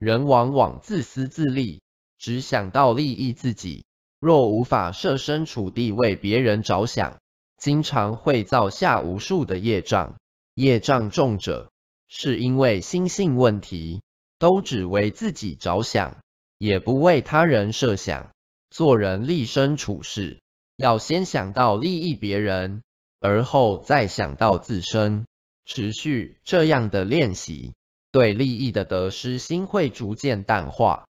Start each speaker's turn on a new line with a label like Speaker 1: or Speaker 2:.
Speaker 1: 人往往自私自利，只想到利益自己。若无法设身处地为别人着想，经常会造下无数的业障。业障重者，是因为心性问题，都只为自己着想，也不为他人设想。做人立身处世，要先想到利益别人，而后再想到自身。持续这样的练习。对利益的得失心会逐渐淡化。